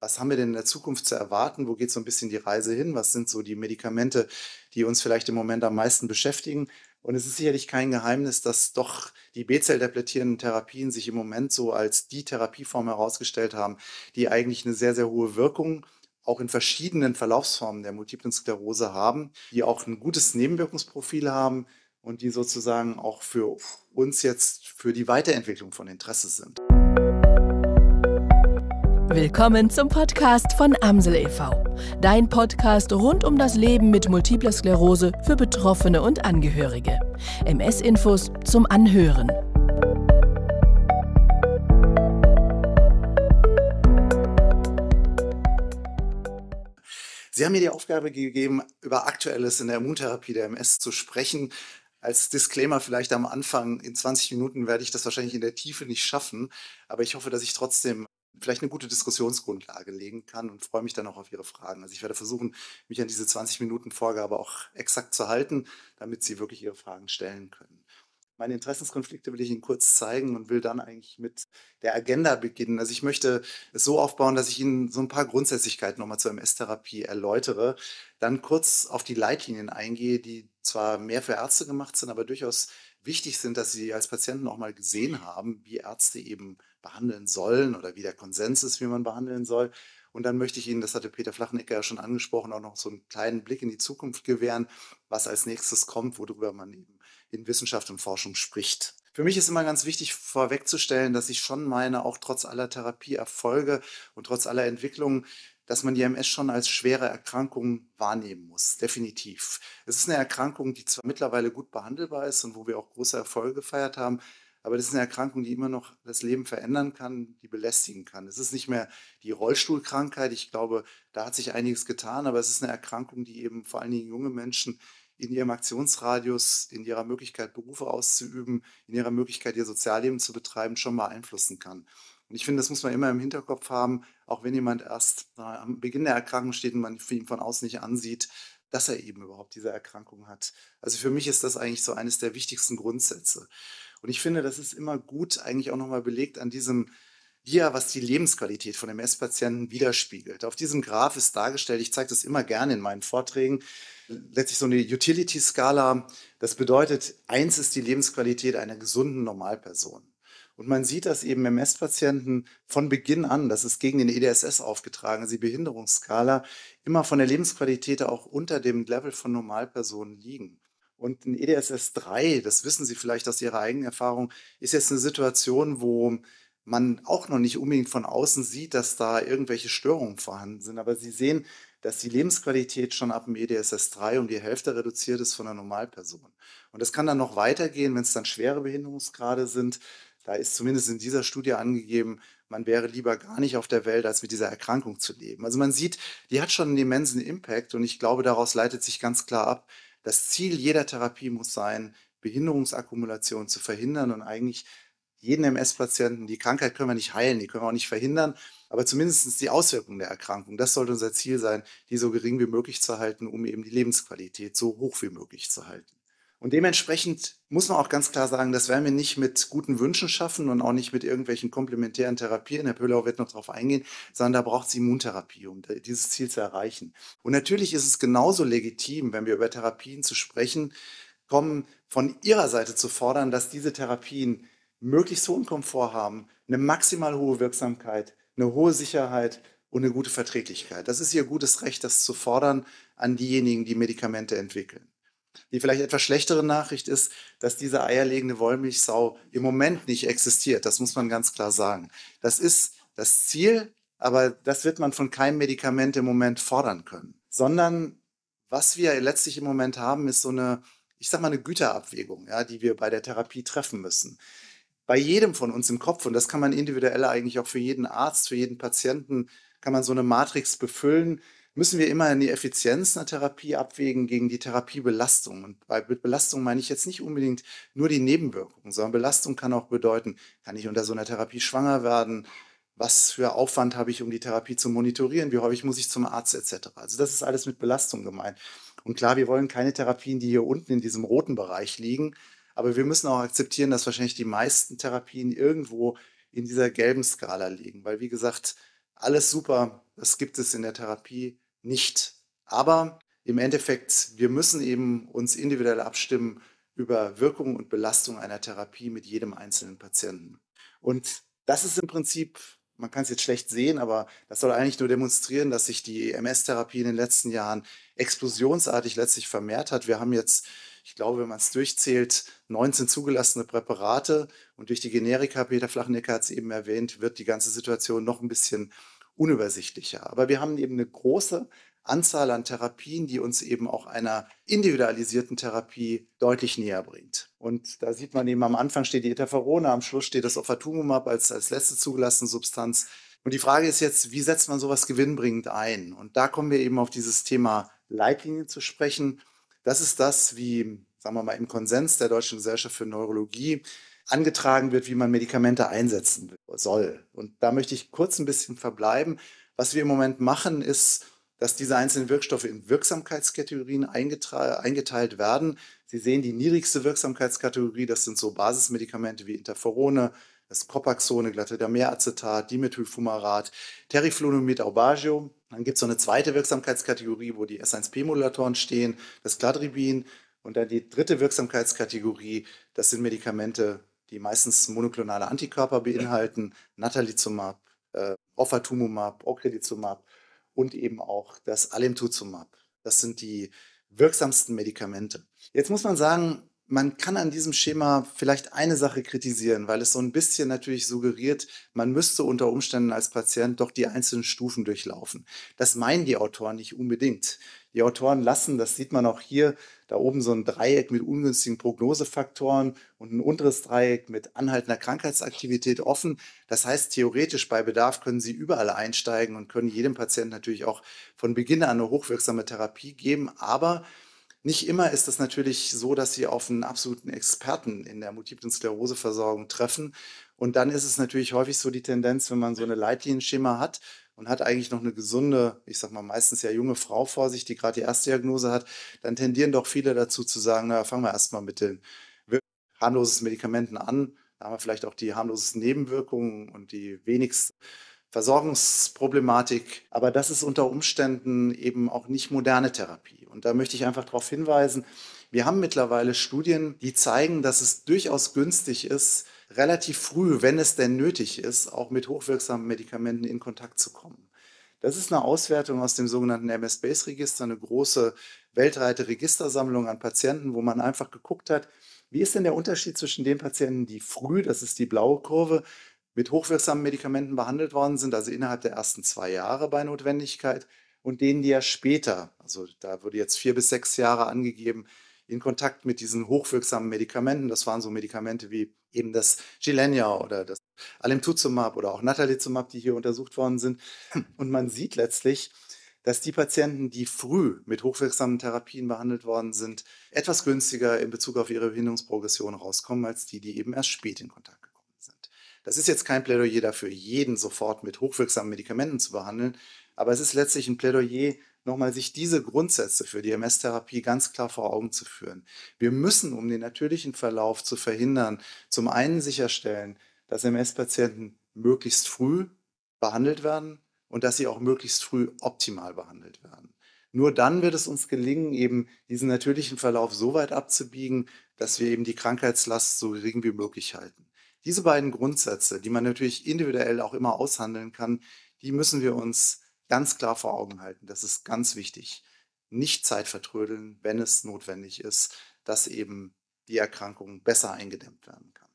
was haben wir denn in der Zukunft zu erwarten? Wo geht so ein bisschen die Reise hin? Was sind so die Medikamente, die uns vielleicht im Moment am meisten beschäftigen? Und es ist sicherlich kein Geheimnis, dass doch die B-Zell-depletierenden Therapien sich im Moment so als die Therapieform herausgestellt haben, die eigentlich eine sehr, sehr hohe Wirkung auch in verschiedenen Verlaufsformen der multiplen Sklerose haben, die auch ein gutes Nebenwirkungsprofil haben und die sozusagen auch für uns jetzt für die Weiterentwicklung von Interesse sind. Willkommen zum Podcast von Amsel e.V. Dein Podcast rund um das Leben mit multipler Sklerose für Betroffene und Angehörige. MS-Infos zum Anhören. Sie haben mir die Aufgabe gegeben, über Aktuelles in der Immuntherapie der MS zu sprechen. Als Disclaimer vielleicht am Anfang, in 20 Minuten werde ich das wahrscheinlich in der Tiefe nicht schaffen, aber ich hoffe, dass ich trotzdem vielleicht eine gute Diskussionsgrundlage legen kann und freue mich dann auch auf Ihre Fragen. Also ich werde versuchen, mich an diese 20 Minuten Vorgabe auch exakt zu halten, damit Sie wirklich Ihre Fragen stellen können. Meine Interessenskonflikte will ich Ihnen kurz zeigen und will dann eigentlich mit der Agenda beginnen. Also ich möchte es so aufbauen, dass ich Ihnen so ein paar Grundsätzlichkeiten nochmal zur MS-Therapie erläutere, dann kurz auf die Leitlinien eingehe, die zwar mehr für Ärzte gemacht sind, aber durchaus wichtig sind, dass Sie als Patienten auch mal gesehen haben, wie Ärzte eben behandeln sollen oder wie der Konsens ist, wie man behandeln soll. Und dann möchte ich Ihnen, das hatte Peter Flachenecker ja schon angesprochen, auch noch so einen kleinen Blick in die Zukunft gewähren, was als nächstes kommt, worüber man eben in Wissenschaft und Forschung spricht. Für mich ist immer ganz wichtig vorwegzustellen, dass ich schon meine, auch trotz aller Therapieerfolge und trotz aller Entwicklungen, dass man die MS schon als schwere Erkrankung wahrnehmen muss, definitiv. Es ist eine Erkrankung, die zwar mittlerweile gut behandelbar ist und wo wir auch große Erfolge gefeiert haben, aber das ist eine Erkrankung, die immer noch das Leben verändern kann, die belästigen kann. Es ist nicht mehr die Rollstuhlkrankheit. Ich glaube, da hat sich einiges getan, aber es ist eine Erkrankung, die eben vor allen Dingen junge Menschen in ihrem Aktionsradius, in ihrer Möglichkeit, Berufe auszuüben, in ihrer Möglichkeit, ihr Sozialleben zu betreiben, schon beeinflussen kann. Und ich finde, das muss man immer im Hinterkopf haben, auch wenn jemand erst am Beginn der Erkrankung steht und man ihn von außen nicht ansieht, dass er eben überhaupt diese Erkrankung hat. Also für mich ist das eigentlich so eines der wichtigsten Grundsätze. Und ich finde, das ist immer gut eigentlich auch nochmal belegt an diesem hier, was die Lebensqualität von MS-Patienten widerspiegelt. Auf diesem Graph ist dargestellt, ich zeige das immer gerne in meinen Vorträgen, letztlich so eine Utility-Skala. Das bedeutet, eins ist die Lebensqualität einer gesunden Normalperson. Und man sieht, dass eben MS-Patienten von Beginn an, das ist gegen den EDSS aufgetragen, also die Behinderungsskala, immer von der Lebensqualität auch unter dem Level von Normalpersonen liegen. Und ein EDSS 3, das wissen Sie vielleicht aus Ihrer eigenen Erfahrung, ist jetzt eine Situation, wo man auch noch nicht unbedingt von außen sieht, dass da irgendwelche Störungen vorhanden sind. Aber Sie sehen, dass die Lebensqualität schon ab dem EDSS 3 um die Hälfte reduziert ist von einer Normalperson. Und das kann dann noch weitergehen, wenn es dann schwere Behinderungsgrade sind. Da ist zumindest in dieser Studie angegeben, man wäre lieber gar nicht auf der Welt, als mit dieser Erkrankung zu leben. Also man sieht, die hat schon einen immensen Impact und ich glaube, daraus leitet sich ganz klar ab, das Ziel jeder Therapie muss sein, Behinderungsakkumulation zu verhindern und eigentlich jeden MS-Patienten, die Krankheit können wir nicht heilen, die können wir auch nicht verhindern, aber zumindest die Auswirkungen der Erkrankung, das sollte unser Ziel sein, die so gering wie möglich zu halten, um eben die Lebensqualität so hoch wie möglich zu halten. Und dementsprechend muss man auch ganz klar sagen, das werden wir nicht mit guten Wünschen schaffen und auch nicht mit irgendwelchen komplementären Therapien. Herr Pöhlau wird noch darauf eingehen, sondern da braucht es Immuntherapie, um dieses Ziel zu erreichen. Und natürlich ist es genauso legitim, wenn wir über Therapien zu sprechen kommen, von Ihrer Seite zu fordern, dass diese Therapien möglichst hohen Komfort haben, eine maximal hohe Wirksamkeit, eine hohe Sicherheit und eine gute Verträglichkeit. Das ist Ihr gutes Recht, das zu fordern an diejenigen, die Medikamente entwickeln. Die vielleicht etwas schlechtere Nachricht ist, dass diese eierlegende Wollmilchsau im Moment nicht existiert. Das muss man ganz klar sagen. Das ist das Ziel, aber das wird man von keinem Medikament im Moment fordern können. Sondern was wir letztlich im Moment haben, ist so eine, ich sag mal, eine Güterabwägung, ja, die wir bei der Therapie treffen müssen. Bei jedem von uns im Kopf, und das kann man individuell eigentlich auch für jeden Arzt, für jeden Patienten, kann man so eine Matrix befüllen müssen wir immer die Effizienz einer Therapie abwägen gegen die Therapiebelastung. Und bei Belastung meine ich jetzt nicht unbedingt nur die Nebenwirkungen, sondern Belastung kann auch bedeuten, kann ich unter so einer Therapie schwanger werden? Was für Aufwand habe ich, um die Therapie zu monitorieren? Wie häufig muss ich zum Arzt etc.? Also das ist alles mit Belastung gemeint. Und klar, wir wollen keine Therapien, die hier unten in diesem roten Bereich liegen, aber wir müssen auch akzeptieren, dass wahrscheinlich die meisten Therapien irgendwo in dieser gelben Skala liegen, weil wie gesagt, alles super, das gibt es in der Therapie nicht. Aber im Endeffekt, wir müssen eben uns individuell abstimmen über Wirkung und Belastung einer Therapie mit jedem einzelnen Patienten. Und das ist im Prinzip, man kann es jetzt schlecht sehen, aber das soll eigentlich nur demonstrieren, dass sich die MS-Therapie in den letzten Jahren explosionsartig letztlich vermehrt hat. Wir haben jetzt, ich glaube, wenn man es durchzählt, 19 zugelassene Präparate und durch die Generika, Peter Flachnecker hat es eben erwähnt, wird die ganze Situation noch ein bisschen unübersichtlicher. Aber wir haben eben eine große Anzahl an Therapien, die uns eben auch einer individualisierten Therapie deutlich näher bringt. Und da sieht man eben am Anfang steht die Interferone, am Schluss steht das Ofatumumab als, als letzte zugelassene Substanz. Und die Frage ist jetzt, wie setzt man sowas gewinnbringend ein? Und da kommen wir eben auf dieses Thema Leitlinien zu sprechen. Das ist das, wie, sagen wir mal, im Konsens der Deutschen Gesellschaft für Neurologie angetragen wird, wie man Medikamente einsetzen soll. Und da möchte ich kurz ein bisschen verbleiben. Was wir im Moment machen, ist, dass diese einzelnen Wirkstoffe in Wirksamkeitskategorien eingeteilt werden. Sie sehen die niedrigste Wirksamkeitskategorie, das sind so Basismedikamente wie Interferone, das Copaxone, Glattedamer-Acetat, Dimethylfumarat, Teriflunomid Aubagio. Dann gibt es so eine zweite Wirksamkeitskategorie, wo die S1P-Modulatoren stehen, das Cladribin. Und dann die dritte Wirksamkeitskategorie, das sind Medikamente, die meistens monoklonale Antikörper beinhalten, Natalizumab, äh, Ofatumumab, Ocrelizumab und eben auch das Alemtuzumab. Das sind die wirksamsten Medikamente. Jetzt muss man sagen, man kann an diesem Schema vielleicht eine Sache kritisieren, weil es so ein bisschen natürlich suggeriert, man müsste unter Umständen als Patient doch die einzelnen Stufen durchlaufen. Das meinen die Autoren nicht unbedingt. Die Autoren lassen, das sieht man auch hier, da oben so ein Dreieck mit ungünstigen Prognosefaktoren und ein unteres Dreieck mit anhaltender Krankheitsaktivität offen. Das heißt, theoretisch bei Bedarf können Sie überall einsteigen und können jedem Patienten natürlich auch von Beginn an eine hochwirksame Therapie geben. Aber nicht immer ist es natürlich so, dass Sie auf einen absoluten Experten in der multiplen Skleroseversorgung treffen. Und dann ist es natürlich häufig so die Tendenz, wenn man so eine Leitlinienschema hat und hat eigentlich noch eine gesunde, ich sag mal meistens ja junge Frau vor sich, die gerade die erste Diagnose hat, dann tendieren doch viele dazu zu sagen, na, fangen wir erstmal mit den harmlosen Medikamenten an. Da haben wir vielleicht auch die harmlosesten Nebenwirkungen und die wenigsten Versorgungsproblematik. Aber das ist unter Umständen eben auch nicht moderne Therapie. Und da möchte ich einfach darauf hinweisen, wir haben mittlerweile Studien, die zeigen, dass es durchaus günstig ist, relativ früh, wenn es denn nötig ist, auch mit hochwirksamen Medikamenten in Kontakt zu kommen. Das ist eine Auswertung aus dem sogenannten MS-Base-Register, eine große weltweite Registersammlung an Patienten, wo man einfach geguckt hat, wie ist denn der Unterschied zwischen den Patienten, die früh, das ist die blaue Kurve, mit hochwirksamen Medikamenten behandelt worden sind, also innerhalb der ersten zwei Jahre bei Notwendigkeit, und denen, die ja später, also da wurde jetzt vier bis sechs Jahre angegeben, in Kontakt mit diesen hochwirksamen Medikamenten. Das waren so Medikamente wie eben das Gilenya oder das Alemtuzumab oder auch Natalizumab, die hier untersucht worden sind. Und man sieht letztlich, dass die Patienten, die früh mit hochwirksamen Therapien behandelt worden sind, etwas günstiger in Bezug auf ihre Behinderungsprogression rauskommen, als die, die eben erst spät in Kontakt. Das ist jetzt kein Plädoyer dafür, jeden sofort mit hochwirksamen Medikamenten zu behandeln, aber es ist letztlich ein Plädoyer nochmal sich diese Grundsätze für die MS-Therapie ganz klar vor Augen zu führen. Wir müssen, um den natürlichen Verlauf zu verhindern, zum einen sicherstellen, dass MS-Patienten möglichst früh behandelt werden und dass sie auch möglichst früh optimal behandelt werden. Nur dann wird es uns gelingen, eben diesen natürlichen Verlauf so weit abzubiegen, dass wir eben die Krankheitslast so gering wie möglich halten. Diese beiden Grundsätze, die man natürlich individuell auch immer aushandeln kann, die müssen wir uns ganz klar vor Augen halten. Das ist ganz wichtig. Nicht Zeit vertrödeln, wenn es notwendig ist, dass eben die Erkrankung besser eingedämmt werden kann.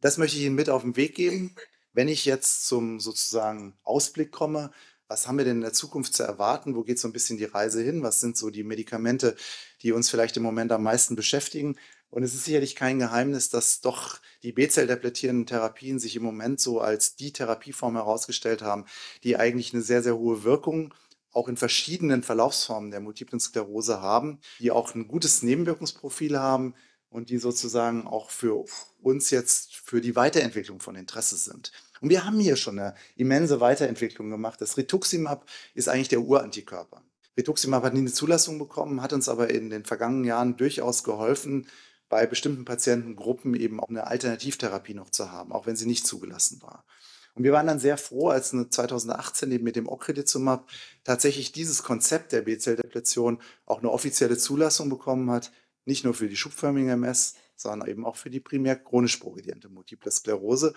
Das möchte ich Ihnen mit auf den Weg geben. Wenn ich jetzt zum sozusagen Ausblick komme, was haben wir denn in der Zukunft zu erwarten? Wo geht so ein bisschen die Reise hin? Was sind so die Medikamente, die uns vielleicht im Moment am meisten beschäftigen? Und es ist sicherlich kein Geheimnis, dass doch die B-Zell-depletierenden Therapien sich im Moment so als die Therapieform herausgestellt haben, die eigentlich eine sehr, sehr hohe Wirkung auch in verschiedenen Verlaufsformen der multiplen Sklerose haben, die auch ein gutes Nebenwirkungsprofil haben und die sozusagen auch für uns jetzt für die Weiterentwicklung von Interesse sind. Und wir haben hier schon eine immense Weiterentwicklung gemacht. Das Rituximab ist eigentlich der Urantikörper. Rituximab hat nie eine Zulassung bekommen, hat uns aber in den vergangenen Jahren durchaus geholfen, bei bestimmten Patientengruppen eben auch eine Alternativtherapie noch zu haben, auch wenn sie nicht zugelassen war. Und wir waren dann sehr froh, als 2018 eben mit dem Ocrelizumab tatsächlich dieses Konzept der B-Zell-Depletion auch eine offizielle Zulassung bekommen hat, nicht nur für die schubförmige MS, sondern eben auch für die primär chronisch progrediente Multiple Sklerose.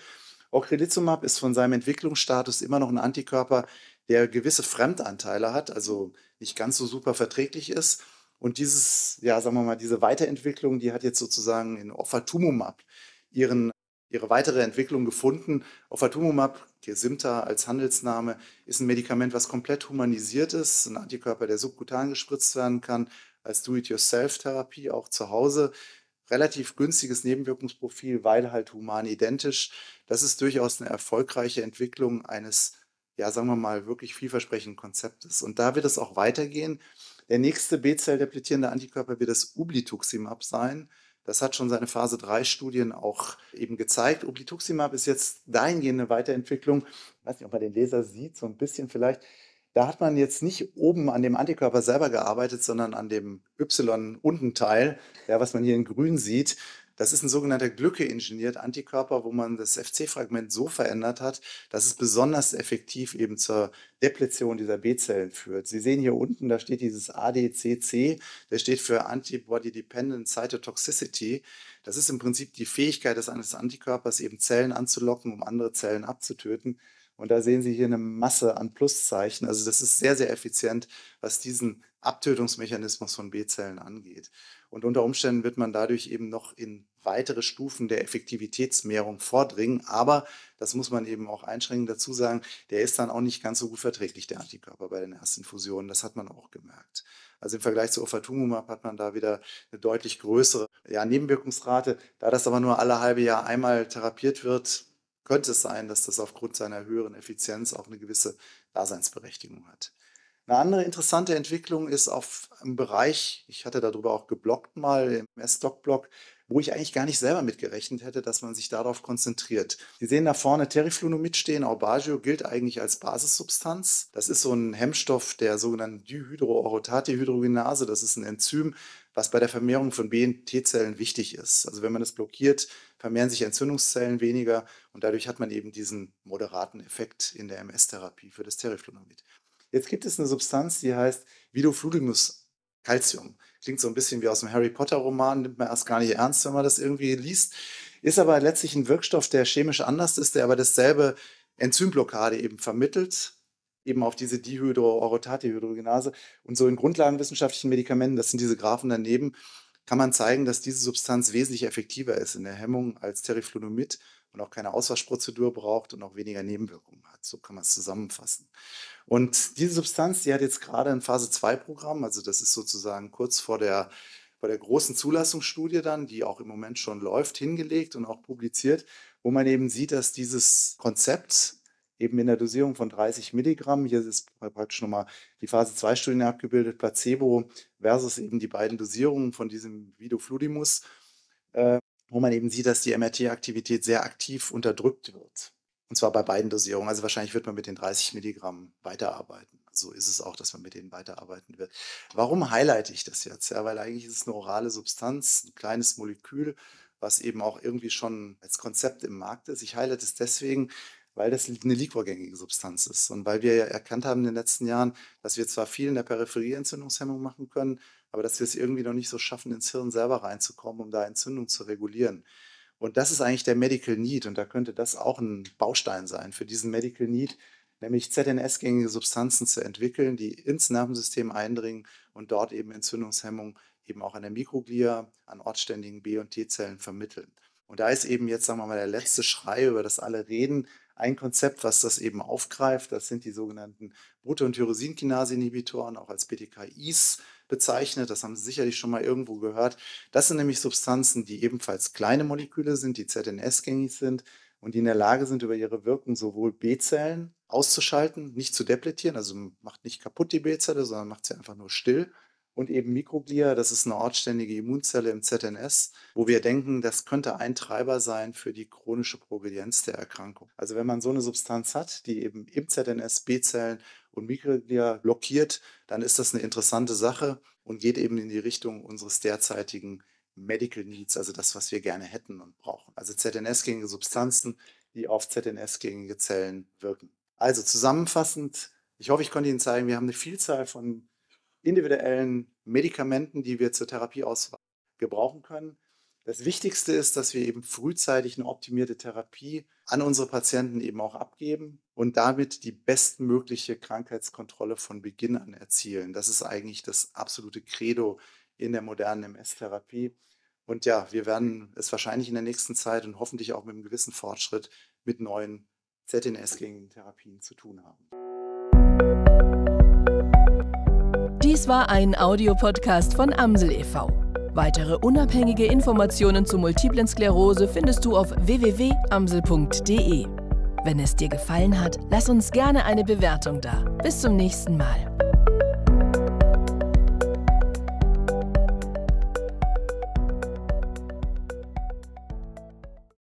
Ocrelizumab ist von seinem Entwicklungsstatus immer noch ein Antikörper, der gewisse Fremdanteile hat, also nicht ganz so super verträglich ist. Und dieses, ja, sagen wir mal, diese Weiterentwicklung, die hat jetzt sozusagen in Ofatumumab ihren, ihre weitere Entwicklung gefunden. Ofatumumab, Gesimta als Handelsname, ist ein Medikament, was komplett humanisiert ist, ein Antikörper, der subkutan gespritzt werden kann, als Do-it-yourself-Therapie auch zu Hause relativ günstiges Nebenwirkungsprofil, weil halt human identisch. Das ist durchaus eine erfolgreiche Entwicklung eines, ja, sagen wir mal, wirklich vielversprechenden Konzeptes. Und da wird es auch weitergehen. Der nächste B-Zell-depletierende Antikörper wird das Ublituximab sein. Das hat schon seine Phase 3 Studien auch eben gezeigt. Ublituximab ist jetzt dahingehend eine Weiterentwicklung. Ich weiß nicht, ob man den Leser sieht, so ein bisschen vielleicht. Da hat man jetzt nicht oben an dem Antikörper selber gearbeitet, sondern an dem Y-Unten-Teil, ja, was man hier in grün sieht. Das ist ein sogenannter Glücke-ingeniert Antikörper, wo man das FC-Fragment so verändert hat, dass es besonders effektiv eben zur Depletion dieser B-Zellen führt. Sie sehen hier unten, da steht dieses ADCC, der steht für Antibody Dependent Cytotoxicity. Das ist im Prinzip die Fähigkeit des eines Antikörpers, eben Zellen anzulocken, um andere Zellen abzutöten. Und da sehen Sie hier eine Masse an Pluszeichen. Also das ist sehr, sehr effizient, was diesen Abtötungsmechanismus von B-Zellen angeht. Und unter Umständen wird man dadurch eben noch in weitere Stufen der Effektivitätsmehrung vordringen. Aber das muss man eben auch einschränkend dazu sagen, der ist dann auch nicht ganz so gut verträglich, der Antikörper bei den Erstinfusionen. Das hat man auch gemerkt. Also im Vergleich zu Ofatumumab hat man da wieder eine deutlich größere ja, Nebenwirkungsrate. Da das aber nur alle halbe Jahr einmal therapiert wird, könnte es sein, dass das aufgrund seiner höheren Effizienz auch eine gewisse Daseinsberechtigung hat. Eine andere interessante Entwicklung ist auf einem Bereich, ich hatte darüber auch geblockt mal im S-Doc-Blog, wo ich eigentlich gar nicht selber mitgerechnet hätte, dass man sich darauf konzentriert. Sie sehen da vorne Teriflunomid stehen. Aubagio gilt eigentlich als Basissubstanz. Das ist so ein Hemmstoff der sogenannten Dihydroorotate-Hydrogenase. Das ist ein Enzym, was bei der Vermehrung von B- und T-Zellen wichtig ist. Also wenn man es blockiert, vermehren sich Entzündungszellen weniger und dadurch hat man eben diesen moderaten Effekt in der MS-Therapie für das Teriflunomid. Jetzt gibt es eine Substanz, die heißt Vidofludimus Calcium. Klingt so ein bisschen wie aus einem Harry Potter Roman, nimmt man erst gar nicht ernst, wenn man das irgendwie liest. Ist aber letztlich ein Wirkstoff, der chemisch anders ist, der aber dasselbe Enzymblockade eben vermittelt, eben auf diese Dihydroorotate-Hydrogenase. Und so in grundlagenwissenschaftlichen Medikamenten, das sind diese Graphen daneben, kann man zeigen, dass diese Substanz wesentlich effektiver ist in der Hemmung als Teriflunomid und auch keine Auswaschprozedur braucht und auch weniger Nebenwirkungen hat. So kann man es zusammenfassen. Und diese Substanz, die hat jetzt gerade ein Phase-2-Programm, also das ist sozusagen kurz vor der, vor der großen Zulassungsstudie dann, die auch im Moment schon läuft, hingelegt und auch publiziert, wo man eben sieht, dass dieses Konzept eben in der Dosierung von 30 Milligramm, hier ist praktisch nochmal die Phase-2-Studie abgebildet, Placebo versus eben die beiden Dosierungen von diesem Vidofludimus, äh, wo man eben sieht, dass die MRT-Aktivität sehr aktiv unterdrückt wird. Und zwar bei beiden Dosierungen. Also wahrscheinlich wird man mit den 30 Milligramm weiterarbeiten. So ist es auch, dass man mit denen weiterarbeiten wird. Warum highlighte ich das jetzt? Ja, weil eigentlich ist es eine orale Substanz, ein kleines Molekül, was eben auch irgendwie schon als Konzept im Markt ist. Ich highlighte es deswegen, weil das eine liquorgängige Substanz ist und weil wir ja erkannt haben in den letzten Jahren, dass wir zwar viel in der Peripherie Entzündungshemmung machen können, aber dass wir es irgendwie noch nicht so schaffen, ins Hirn selber reinzukommen, um da Entzündung zu regulieren. Und das ist eigentlich der Medical Need und da könnte das auch ein Baustein sein für diesen Medical Need, nämlich ZNS-gängige Substanzen zu entwickeln, die ins Nervensystem eindringen und dort eben Entzündungshemmung eben auch an der Mikroglia, an ortständigen B- und T-Zellen vermitteln. Und da ist eben jetzt, sagen wir mal, der letzte Schrei, über das alle reden, ein Konzept, was das eben aufgreift. Das sind die sogenannten Brut- und Tyrosinkinase-Inhibitoren, auch als BTKIs bezeichnet. Das haben Sie sicherlich schon mal irgendwo gehört. Das sind nämlich Substanzen, die ebenfalls kleine Moleküle sind, die ZNS-gängig sind und die in der Lage sind, über ihre Wirkung sowohl B-Zellen auszuschalten, nicht zu depletieren, also macht nicht kaputt die B-Zelle, sondern macht sie einfach nur still und eben Mikroglia, das ist eine ortständige Immunzelle im ZNS, wo wir denken, das könnte ein Treiber sein für die chronische Progredienz der Erkrankung. Also wenn man so eine Substanz hat, die eben im ZNS B-Zellen und Mikroglia blockiert, dann ist das eine interessante Sache und geht eben in die Richtung unseres derzeitigen Medical Needs, also das, was wir gerne hätten und brauchen. Also ZNS-gängige Substanzen die auf ZNS-gängige Zellen wirken. Also zusammenfassend, ich hoffe, ich konnte Ihnen zeigen, wir haben eine Vielzahl von individuellen Medikamenten, die wir zur Therapieauswahl gebrauchen können. Das Wichtigste ist, dass wir eben frühzeitig eine optimierte Therapie an unsere Patienten eben auch abgeben und damit die bestmögliche Krankheitskontrolle von Beginn an erzielen. Das ist eigentlich das absolute Credo in der modernen MS-Therapie. Und ja, wir werden es wahrscheinlich in der nächsten Zeit und hoffentlich auch mit einem gewissen Fortschritt mit neuen ZNS-gängigen Therapien zu tun haben. Dies war ein Audiopodcast von Amsel e.V. Weitere unabhängige Informationen zu Multiplen Sklerose findest du auf www.amsel.de. Wenn es dir gefallen hat, lass uns gerne eine Bewertung da. Bis zum nächsten Mal.